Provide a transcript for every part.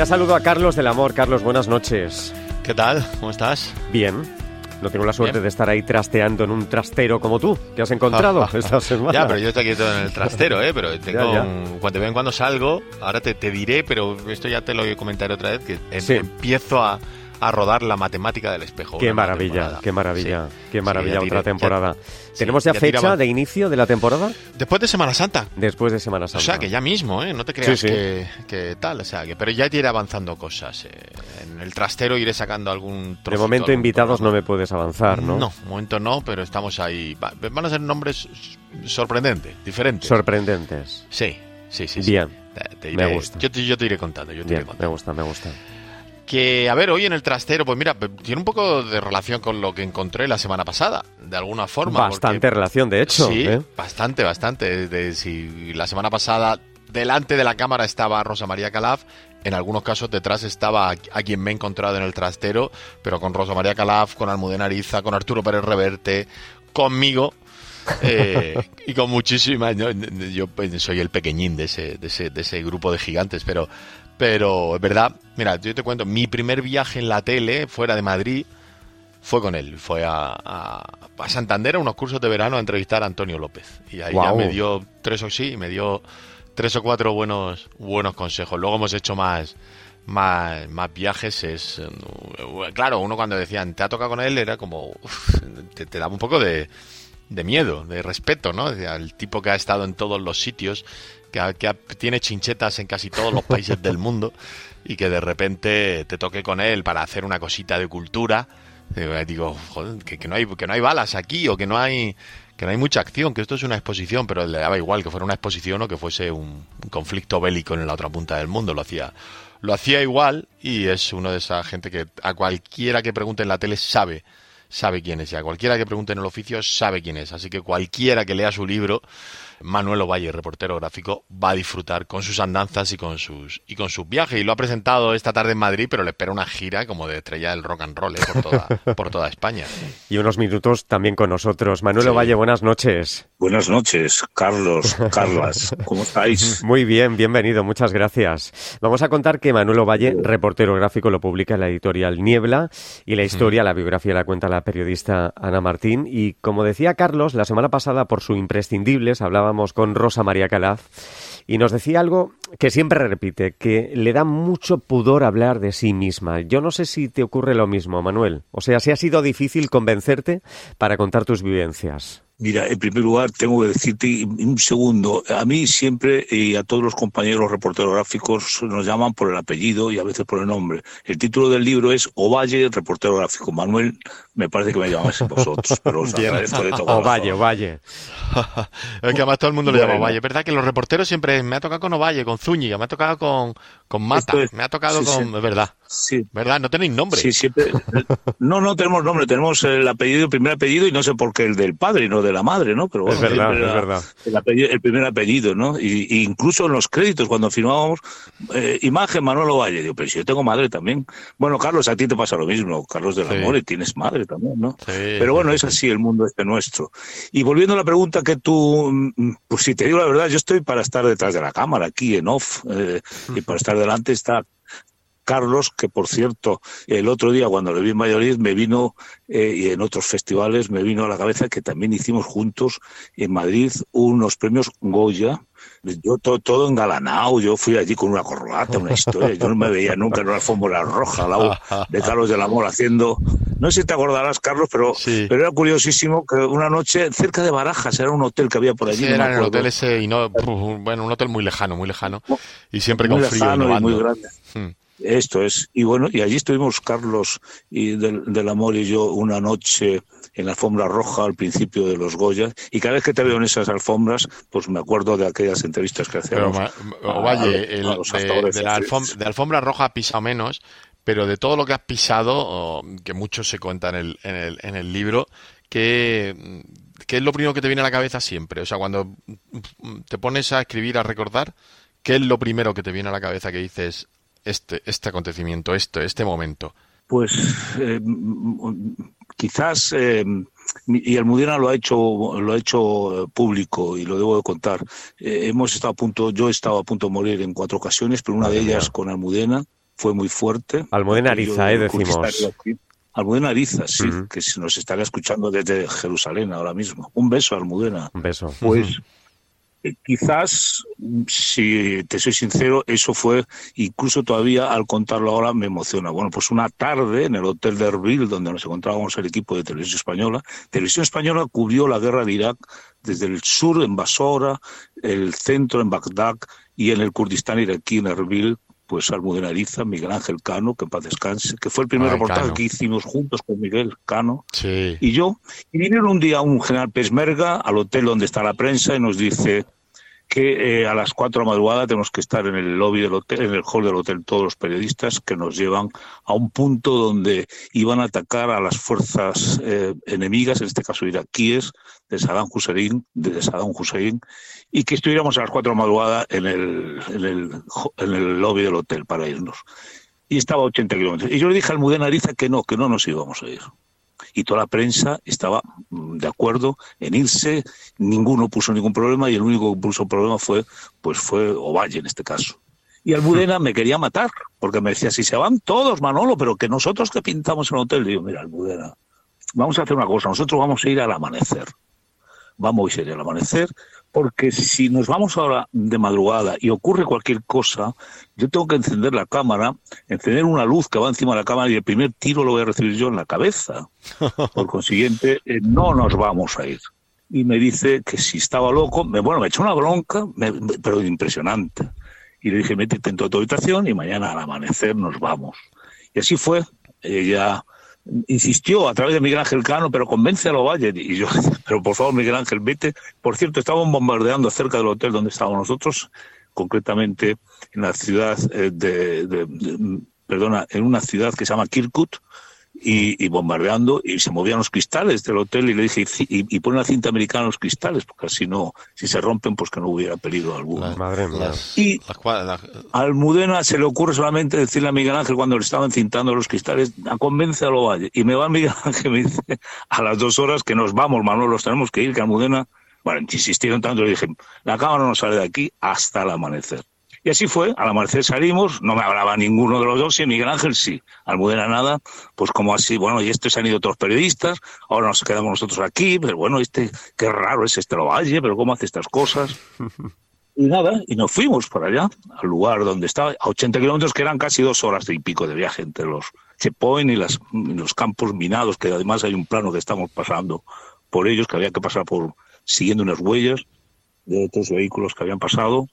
ya saludo a Carlos del Amor. Carlos, buenas noches. ¿Qué tal? ¿Cómo estás? Bien. No tengo la suerte de estar ahí trasteando en un trastero como tú, que has encontrado esta semana. Ya, pero yo estoy aquí todo en el trastero, ¿eh? Pero tengo cuando ven cuando salgo, ahora te, te, diré, pero esto ya te lo comentaré otra vez, que em, empiezo a, a rodar la matemática del espejo. Qué maravilla, qué maravilla, qué maravilla otra temporada. ¿Tenemos ya, fecha de inicio de la temporada? Después de Semana Santa. Después de Semana Santa. O sea, que ya mismo, ¿eh? No te creas que, tal, o sea, que, pero ya te iré avanzando cosas. Eh. En el trastero iré sacando algún De momento invitados no me puedes avanzar, ¿no? No, momento no, pero estamos ahí. Van a ser nombres sorprendentes, diferentes. Sorprendentes. Sí, sí, sí. Bien. me gusta. Yo te, yo te iré contando, yo te iré contando. Me gusta, me gusta que, a ver, hoy en el trastero, pues mira, tiene un poco de relación con lo que encontré la semana pasada, de alguna forma. Bastante relación, de hecho. Sí, ¿eh? bastante, bastante. De, si la semana pasada delante de la cámara estaba Rosa María Calaf, en algunos casos detrás estaba a quien me he encontrado en el trastero, pero con Rosa María Calaf, con Almudena Ariza, con Arturo Pérez Reverte, conmigo, eh, y con muchísimas. Yo, pues, soy el pequeñín de ese, de ese, de ese grupo de gigantes, pero pero es verdad, mira, yo te cuento, mi primer viaje en la tele fuera de Madrid fue con él. Fue a, a, Santander a unos cursos de verano a entrevistar a Antonio López. Y ahí ya me dio tres o sí, me dio tres o cuatro buenos, buenos consejos. Luego hemos hecho más, más, más viajes. Es claro, uno cuando decían te ha tocado con él era como te, te, daba un poco de, de miedo, de respeto, ¿no? El tipo que ha estado en todos los sitios que, tiene chinchetas en casi todos los países del mundo y que de repente te toque con él para hacer una cosita de cultura. Eh, digo, joder, que, no hay, que no hay balas aquí o que no hay que no hay mucha acción, que esto es una exposición, pero le daba igual que fuera una exposición o que fuese un, conflicto bélico en la otra punta del mundo, lo hacía lo hacía igual y es uno de esa gente que a cualquiera que pregunte en la tele sabe sabe quién es, y a cualquiera que pregunte en el oficio sabe quién es, así que cualquiera que lea su libro Manuel Ovalle, reportero gráfico, va a disfrutar con sus andanzas y con sus y con sus viajes. Y lo ha presentado esta tarde en Madrid, pero le espera una gira como de estrella del rock and roll ¿eh? por, toda, por toda España. Y unos minutos también con nosotros. Manuel Ovalle, buenas noches. Buenas noches, Carlos, Carlas. ¿Cómo estáis? Muy bien, bienvenido, muchas gracias. Vamos a contar que Manuel Ovalle, reportero gráfico, lo publica en la editorial Niebla y la historia, la biografía la cuenta la periodista Ana Martín. Y como decía Carlos, la semana pasada por su imprescindibles hablaba con Rosa María Calaz y nos decía algo que siempre repite, que le da mucho pudor hablar de sí misma. Yo no sé si te ocurre lo mismo, Manuel. O sea, si ha sido difícil convencerte para contar tus vivencias. Mira, en primer lugar, tengo que decirte un segundo. A mí siempre y a todos los compañeros reporteros gráficos nos llaman por el apellido y a veces por el nombre. El título del libro es Ovalle, reportero gráfico. Manuel, me parece que me llamáis vosotros, pero os agradezco de Ovalle, Ovalle. es que además todo el mundo le llama Ovalle. Es verdad que los reporteros siempre me ha tocado con Ovalle, con Zúñiga, me ha tocado con, con Mata, me ha tocado con... Es verdad. Sí. ¿Verdad? No tenéis nombre. Sí, siempre. No, no tenemos nombre, tenemos el apellido, el primer apellido y no sé por qué el del padre, no de la madre, ¿no? Pero es verdad, es verdad. El, primer apellido, ¿no? Y, incluso en los créditos, cuando firmábamos, eh, imagen Manuel Valle, digo, pero si yo tengo madre también. Bueno, Carlos, a ti te pasa lo mismo, Carlos del Amor, y tienes madre también, ¿no? pero bueno, es así el mundo este nuestro. Y volviendo a la pregunta que tú, mm, pues si te digo la verdad, yo estoy para estar detrás de la cámara, aquí en off, eh, y para estar delante está Carlos, que por cierto, el otro día cuando le vi en Valladolid me vino, eh, y en otros festivales, me vino a la cabeza que también hicimos juntos en Madrid unos premios Goya. Yo todo, todo engalanado, yo fui allí con una corbata, una historia, yo no me veía nunca en una alfombra roja al lado de Carlos del Amor haciendo, no sé si te acordarás Carlos, pero, pero era curiosísimo que una noche cerca de Barajas, era un hotel que había por allí. Sí, era el hotel ese, y no, bueno, un hotel muy lejano, muy lejano, y siempre con frío. y muy grande. Hmm. Esto es. Y bueno, y allí estuvimos Carlos y del, Amor y yo una noche en la alfombra roja al principio de los Goya. Y cada vez que te veo en esas alfombras, pues me acuerdo de aquellas entrevistas que hacíamos. Pero, vaya, el, de, la alfombra, roja ha pisado menos, pero de todo lo que has pisado, que mucho se cuenta en el, en el, en el libro, ¿qué es lo primero que te viene a la cabeza siempre? O sea, cuando te pones a escribir, a recordar, ¿qué es lo primero que te viene a la cabeza que dices, este, este acontecimiento, este, este momento? Pues eh, quizás, eh, y Almudena lo ha hecho, lo ha hecho público y lo debo de contar. Eh, hemos estado a punto, yo he estado a punto de morir en cuatro ocasiones, pero una de ellas con Almudena fue muy fuerte. Almudena Ariza, eh, decimos. Almudena Ariza, sí, que que nos estará escuchando desde Jerusalén ahora mismo. Un beso, Almudena. Un beso. Pues eh, quizás, si te soy sincero, eso fue, incluso todavía al contarlo ahora me emociona. Bueno, pues una tarde en el Hotel de Erbil, donde nos encontrábamos el equipo de Televisión Española, Televisión Española cubrió la guerra de Irak desde el sur en Basora, el centro en Bagdad y en el Kurdistán iraquí en Erbil, pues Almudena Ariza, Miguel Ángel Cano, que en paz descanse, que fue el primer reportaje que hicimos juntos con Miguel Cano y yo. Y vinieron un día un general Pesmerga al hotel donde está la prensa y nos dice que eh, a las cuatro de la madrugada tenemos que estar en el lobby del hotel, en el hall del hotel, todos los periodistas que nos llevan a un punto donde iban a atacar a las fuerzas eh, enemigas, en este caso iraquíes, de Saddam Hussein, de Saddam Hussein, y que estuviéramos a las cuatro de la madrugada en el, en el, en el lobby del hotel para irnos. Y estaba a 80 kilómetros. Y yo le dije al Mudén Ariza que no, que no nos íbamos a ir. Y toda la prensa estaba mm, de acuerdo en irse, ninguno puso ningún problema y el único que puso problema fue, pues fue Ovalle en este caso. Y Almudena me quería matar, porque me decía, si se van todos, Manolo, pero que nosotros que pintamos el hotel, digo, mira, Almudena, vamos a hacer una cosa, nosotros vamos a ir al amanecer. Vamos a ir al amanecer, porque si nos vamos ahora de madrugada y ocurre cualquier cosa, yo tengo que encender la cámara, encender una luz que va encima de la cámara y el primer tiro lo voy a recibir yo en la cabeza. Por consiguiente, eh, no nos vamos a ir. Y me dice que si estaba loco, me, bueno, me echó una bronca, pero impresionante. Y le dije, métete en tu habitación y mañana al amanecer nos vamos. Y así fue. Ella insistió a través de Miguel Ángel Cano, pero convence a Valle. Y yo, pero por favor, Miguel Ángel, vete. Por cierto, estaban bombardeando cerca del hotel donde estábamos nosotros, concretamente en la ciudad eh, de, perdona, en una ciudad que se llama Kirkut, y, bombardeando y se movían los cristales del hotel y le dije y, y pon la cinta americana los cristales porque así no si se rompen pues que no hubiera peligro alguno. Madre mía. y a Almudena se le ocurre solamente decirle a Miguel Ángel cuando le estaban cintando los cristales a convence a lo valle y me va Miguel Ángel y me dice a las dos horas que nos vamos Manuel los tenemos que ir que Almudena bueno insistieron tanto le dije la cámara no sale de aquí hasta el amanecer y así fue, al amanecer salimos, no me hablaba ninguno de los dos, y Miguel Ángel sí, Almudena nada, pues como así, bueno, y esto se han ido otros periodistas, ahora nos quedamos nosotros aquí, pero bueno, este, qué raro es este Valle, pero cómo hace estas cosas. Y nada, y nos fuimos para allá, al lugar donde estaba, a 80 kilómetros, que eran casi dos horas y pico de viaje entre los checkpoints y los campos minados, que además hay un plano que estamos pasando por ellos, que había que pasar por siguiendo unas huellas de otros vehículos que habían pasado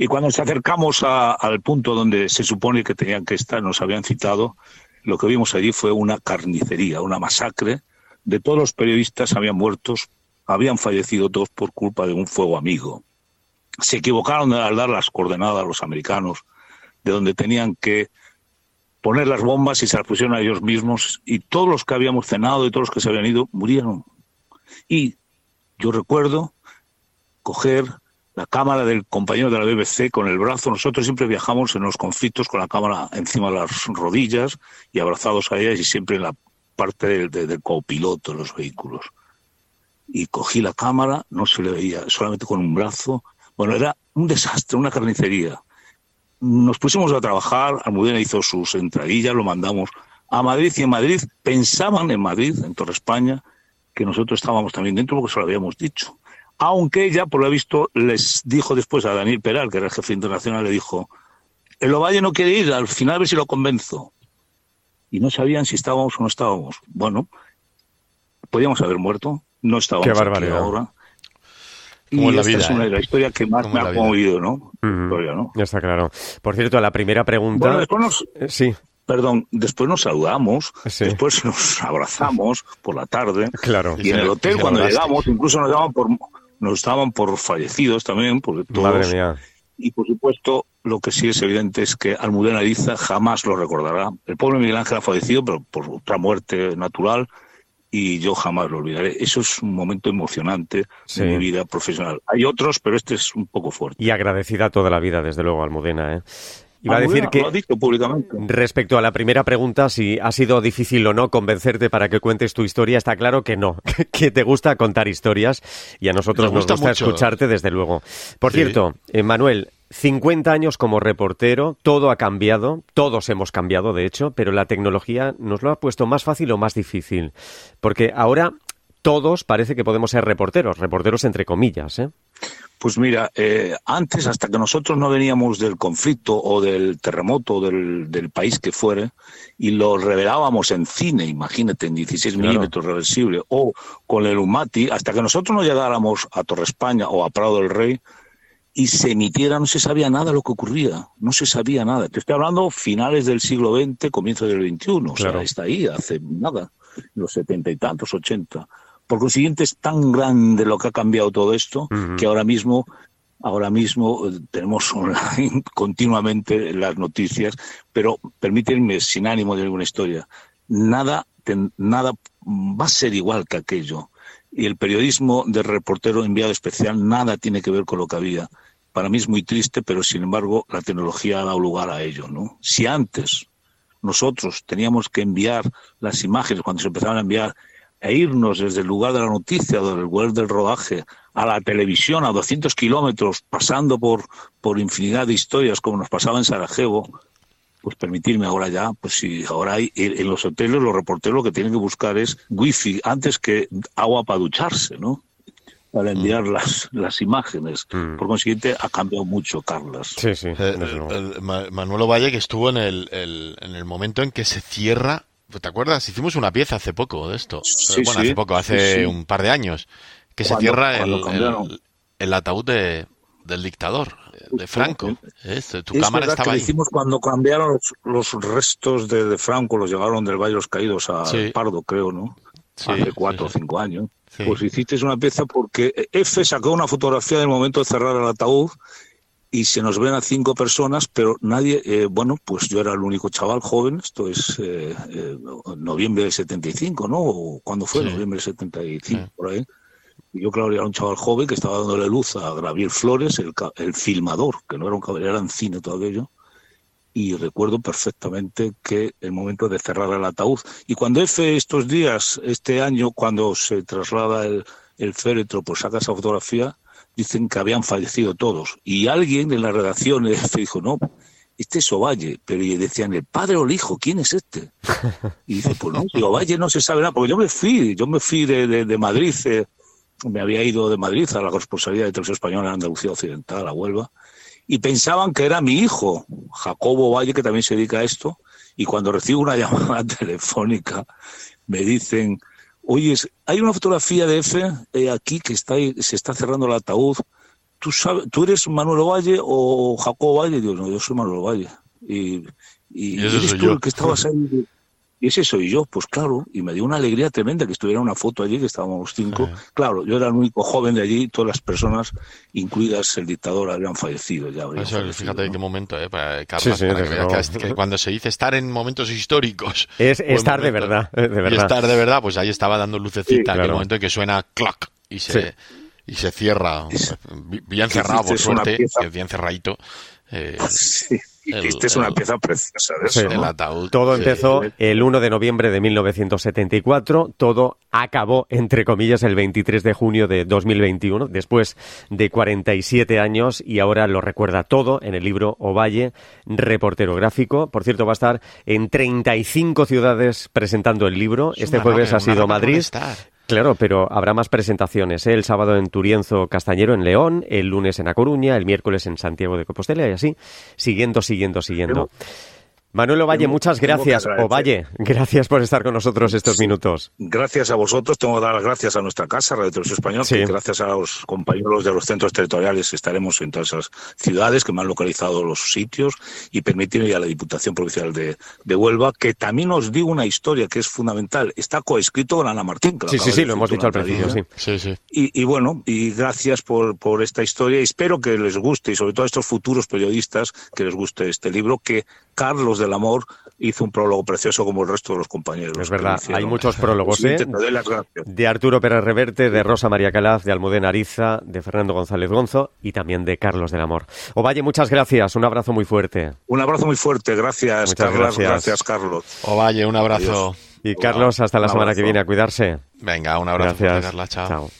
y cuando nos acercamos al punto donde se supone que tenían que estar, nos habían citado, lo que vimos allí fue una carnicería, una masacre de todos los periodistas habían muerto, habían fallecido todos por culpa de un fuego amigo. Se equivocaron al dar las coordenadas a los americanos de donde tenían que poner las bombas y se las pusieron a ellos mismos y todos los que habíamos cenado y todos los que se habían ido murieron. Y yo recuerdo coger la cámara del compañero de la BBC con el brazo. Nosotros siempre viajamos en los conflictos con la cámara encima de las rodillas y abrazados a ellas y siempre en la parte del, copiloto de los vehículos. Y cogí la cámara, no se le veía, solamente con un brazo. Bueno, era un desastre, una carnicería. Nos pusimos a trabajar, Almudena hizo sus entradillas, lo mandamos a Madrid y en Madrid pensaban en Madrid, en Torre España, que nosotros estábamos también dentro porque se lo habíamos dicho aunque ella, por lo visto, les dijo después a Daniel Peral, que era el jefe internacional, le dijo, el Ovalle no quiere ir, al final a ver si lo convenzo. Y no sabían si estábamos o no estábamos. Bueno, podíamos haber muerto, no estábamos Qué barbaridad. aquí ahora. Y esta vida, es una de las historias que más me ha conmovido, ¿no? ¿no? Ya está claro. Por cierto, la primera pregunta... Bueno, después nos... Eh, sí. Perdón, después nos saludamos, después nos abrazamos por la tarde. Claro. Y en el hotel, cuando llegamos, incluso nos daban por nos estaban por fallecidos también, porque todos, Madre mía. Y por supuesto, lo que sí es evidente es que Almudena Ariza jamás lo recordará. El pobre Miguel Ángel ha fallecido, pero por otra muerte natural, y yo jamás lo olvidaré. Eso es un momento emocionante de mi vida profesional. Hay otros, pero este es un poco fuerte. Y agradecida toda la vida, desde luego, Almudena. ¿eh? Iba a decir que respecto a la primera pregunta, si ha sido difícil o no convencerte para que cuentes tu historia, está claro que no, que te gusta contar historias y a nosotros nos gusta, escucharte desde luego. Por cierto, eh, Manuel, 50 años como reportero, todo ha cambiado, todos hemos cambiado de hecho, pero la tecnología nos lo ha puesto más fácil o más difícil. Porque ahora todos parece que podemos ser reporteros, reporteros entre comillas. ¿eh? Pues mira, eh, antes, hasta que nosotros no veníamos del conflicto o del terremoto del, del país que fuere, y lo revelábamos en cine, imagínate, en 16 milímetros reversible, o con el UMATI, hasta que nosotros no llegáramos a Torre España o a Prado del Rey, y se emitiera, no se sabía nada lo que ocurría, no se sabía nada. Te estoy hablando finales del siglo XX, comienzo del XXI, o sea, está ahí, hace nada, los setenta y tantos, ochenta. Por consiguiente, es tan grande lo que ha cambiado todo esto que ahora mismo ahora mismo eh, tenemos online continuamente las noticias, pero permítanme, sin ánimo de ninguna historia, nada, nada va a ser igual que aquello. Y el periodismo de reportero enviado especial nada tiene que ver con lo que había. Para mí es muy triste, pero sin embargo la tecnología ha dado lugar a ello. ¿no? Si antes nosotros teníamos que enviar las imágenes, cuando se empezaban a enviar e irnos desde el lugar de la noticia, del lugar del rodaje, a la televisión a 200 kilómetros, pasando por, por infinidad de historias como nos pasaba en Sarajevo, pues permitirme ahora ya, pues si ahora hay en los hoteles los reporteros lo que tienen que buscar es wifi antes que agua para ducharse, ¿no? Para enviar mm. las, las imágenes. Mm. Por consiguiente, ha cambiado mucho, Carlos. Sí, sí. Eh, Manuel Valle, que estuvo en el, en el momento en que se cierra ¿Te acuerdas? Hicimos una pieza hace poco de esto. Sí, bueno, hace poco, hace un par de años. Que se cierra el, el, ataúd de, del dictador, de Franco. Este, tu cámara estaba que hicimos cuando cambiaron los, restos de, Franco, los llevaron del Valle de los Caídos a Pardo, creo, ¿no? hace cuatro o cinco años. Pues hiciste una pieza porque F sacó una fotografía del momento de cerrar el ataúd y se nos ven a cinco personas, pero nadie, eh, bueno, pues yo era el único chaval joven, esto es eh, eh, noviembre del 75, ¿no? ¿O ¿Cuándo fue? Noviembre del 75, por ahí. Y yo, claro, era un chaval joven que estaba dándole luz a Gabriel Flores, el, el filmador, que no era un caballero, era en cine todo aquello. Y recuerdo perfectamente que el momento de cerrar el ataúd. Y cuando F estos días, este año, cuando se traslada el, el féretro, pues saca esa fotografía, dicen que habían fallecido todos. Y alguien en la redacción dijo, no, este es Ovalle. Pero decían, el padre o el hijo, ¿quién es este? Y dice, pues no, Ovalle no se sabe nada, porque yo me fui, yo me fui de, de, Madrid, eh, me había ido de Madrid a la responsabilidad de Televisión Española en Andalucía Occidental, a Huelva, y pensaban que era mi hijo, Jacobo Ovalle, que también se dedica a esto, y cuando recibo una llamada telefónica, me dicen, Oye, hay una fotografía de F eh, aquí que está se está cerrando el ataúd. ¿Tú, sabes, ¿Tú eres Manuel Valle o Jacobo Valle? Digo, no, yo soy Manuel Valle. Y, y, eres tú el que estabas ahí. Y ese soy yo, pues claro, y me dio una alegría tremenda que estuviera una foto allí, que estábamos cinco. Claro, yo era el único joven de allí, todas las personas, incluidas el dictador, habían fallecido ya. fíjate en qué momento, ¿eh? Para, que, cuando se dice estar en momentos históricos. Es estar de verdad, de verdad. Y estar de verdad, pues ahí estaba dando lucecita, en el momento en que suena clac y se, y se cierra, bien cerrado por suerte, bien cerradito. Eh, sí. Esta es una pieza preciosa El ataúd. Todo empezó el 1 de noviembre de 1974, todo acabó, entre comillas, el 23 de junio de 2021, después de 47 años, y ahora lo recuerda todo en el libro Ovalle, reportero gráfico. Por cierto, va a estar en 35 ciudades presentando el libro. este jueves ha sido Madrid. Claro, pero habrá más presentaciones. ¿eh? El sábado en Turienzo Castañero, en León, el lunes en A Coruña, el miércoles en Santiago de Compostela y así, siguiendo, siguiendo, siguiendo. Manuel Ovalle, muchas gracias. Ovalle, gracias por estar con nosotros estos minutos. Gracias a vosotros. Tengo que dar las gracias a nuestra casa, Radio Televisión Española, sí. gracias a los compañeros de los centros territoriales estaremos en todas esas ciudades que me han localizado los sitios y permitirme a la Diputación Provincial de, Huelva que también os digo una historia que es fundamental. Está coescrito con Ana Martín. sí, sí, sí, lo hemos dicho al principio, sí. sí, Y, y, bueno, y gracias por, por esta historia. Espero que les guste y sobre todo a estos futuros periodistas que les guste este libro que Carlos del Amor hizo un prólogo precioso como el resto de los compañeros. Es verdad, hay muchos prólogos, ¿eh? De Arturo Pérez Reverte, de Rosa María Calaz, de Almudena Ariza, de Fernando González Gonzo y también de Carlos del Amor. Ovalle, muchas gracias, un abrazo muy fuerte. Un abrazo muy fuerte, gracias, Carlos. Gracias. Carlos. Ovalle, un abrazo. Y Carlos, hasta la semana que viene, a cuidarse. Venga, un abrazo. Gracias. Carla, chao.